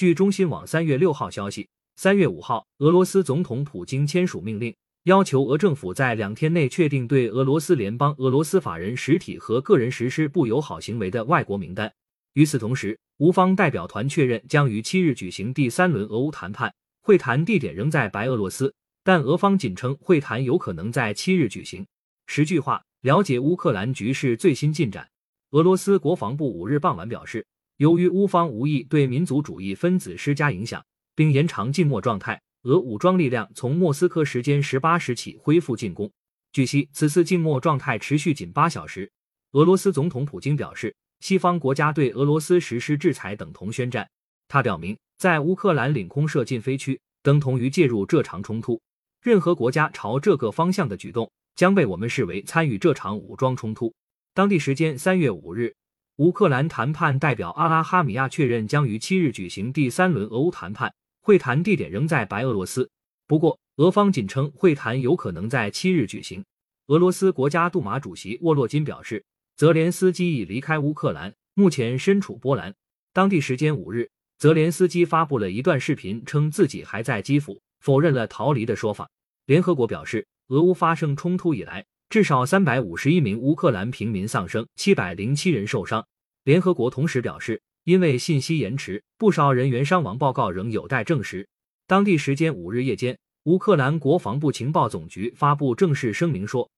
据中新网三月六号消息，三月五号，俄罗斯总统普京签署命令，要求俄政府在两天内确定对俄罗斯联邦、俄罗斯法人实体和个人实施不友好行为的外国名单。与此同时，乌方代表团确认将于七日举行第三轮俄乌谈判，会谈地点仍在白俄罗斯，但俄方仅称会谈有可能在七日举行。十句话了解乌克兰局势最新进展。俄罗斯国防部五日傍晚表示。由于乌方无意对民族主义分子施加影响，并延长静默状态，俄武装力量从莫斯科时间十八时起恢复进攻。据悉，此次静默状态持续仅八小时。俄罗斯总统普京表示，西方国家对俄罗斯实施制裁等同宣战。他表明，在乌克兰领空设禁飞区等同于介入这场冲突。任何国家朝这个方向的举动将被我们视为参与这场武装冲突。当地时间三月五日。乌克兰谈判代表阿拉哈米亚确认将于七日举行第三轮俄乌谈判，会谈地点仍在白俄罗斯。不过，俄方仅称会谈有可能在七日举行。俄罗斯国家杜马主席沃洛金表示，泽连斯基已离开乌克兰，目前身处波兰。当地时间五日，泽连斯基发布了一段视频，称自己还在基辅，否认了逃离的说法。联合国表示，俄乌发生冲突以来。至少三百五十一名乌克兰平民丧生，七百零七人受伤。联合国同时表示，因为信息延迟，不少人员伤亡报告仍有待证实。当地时间五日夜间，乌克兰国防部情报总局发布正式声明说，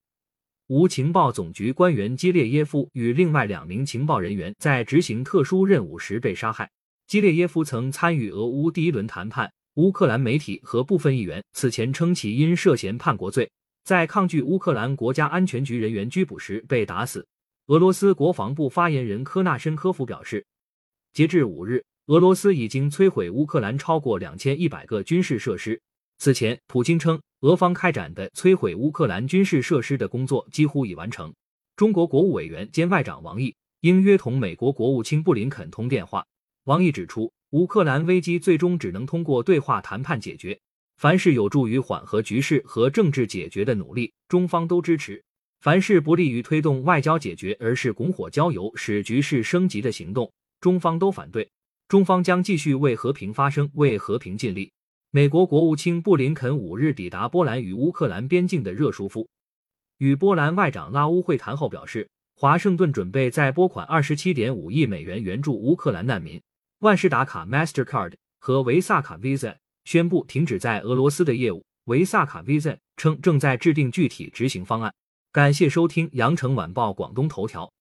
乌情报总局官员基列耶夫与另外两名情报人员在执行特殊任务时被杀害。基列耶夫曾参与俄乌第一轮谈判。乌克兰媒体和部分议员此前称其因涉嫌叛国罪。在抗拒乌克兰国家安全局人员拘捕时被打死。俄罗斯国防部发言人科纳申科夫表示，截至五日，俄罗斯已经摧毁乌克兰超过两千一百个军事设施。此前，普京称，俄方开展的摧毁乌克兰军事设施的工作几乎已完成。中国国务委员兼外长王毅应约同美国国务卿布林肯通电话。王毅指出，乌克兰危机最终只能通过对话谈判解决。凡是有助于缓和局势和政治解决的努力，中方都支持；凡是不利于推动外交解决，而是拱火浇油、使局势升级的行动，中方都反对。中方将继续为和平发声，为和平尽力。美国国务卿布林肯五日抵达波兰与乌克兰边境的热舒夫，与波兰外长拉乌会谈后表示，华盛顿准备再拨款二十七点五亿美元援助乌克兰难民。万事达卡 （Mastercard） 和维萨卡 （Visa）。宣布停止在俄罗斯的业务。维萨卡 Visa 称正在制定具体执行方案。感谢收听羊城晚报广东头条。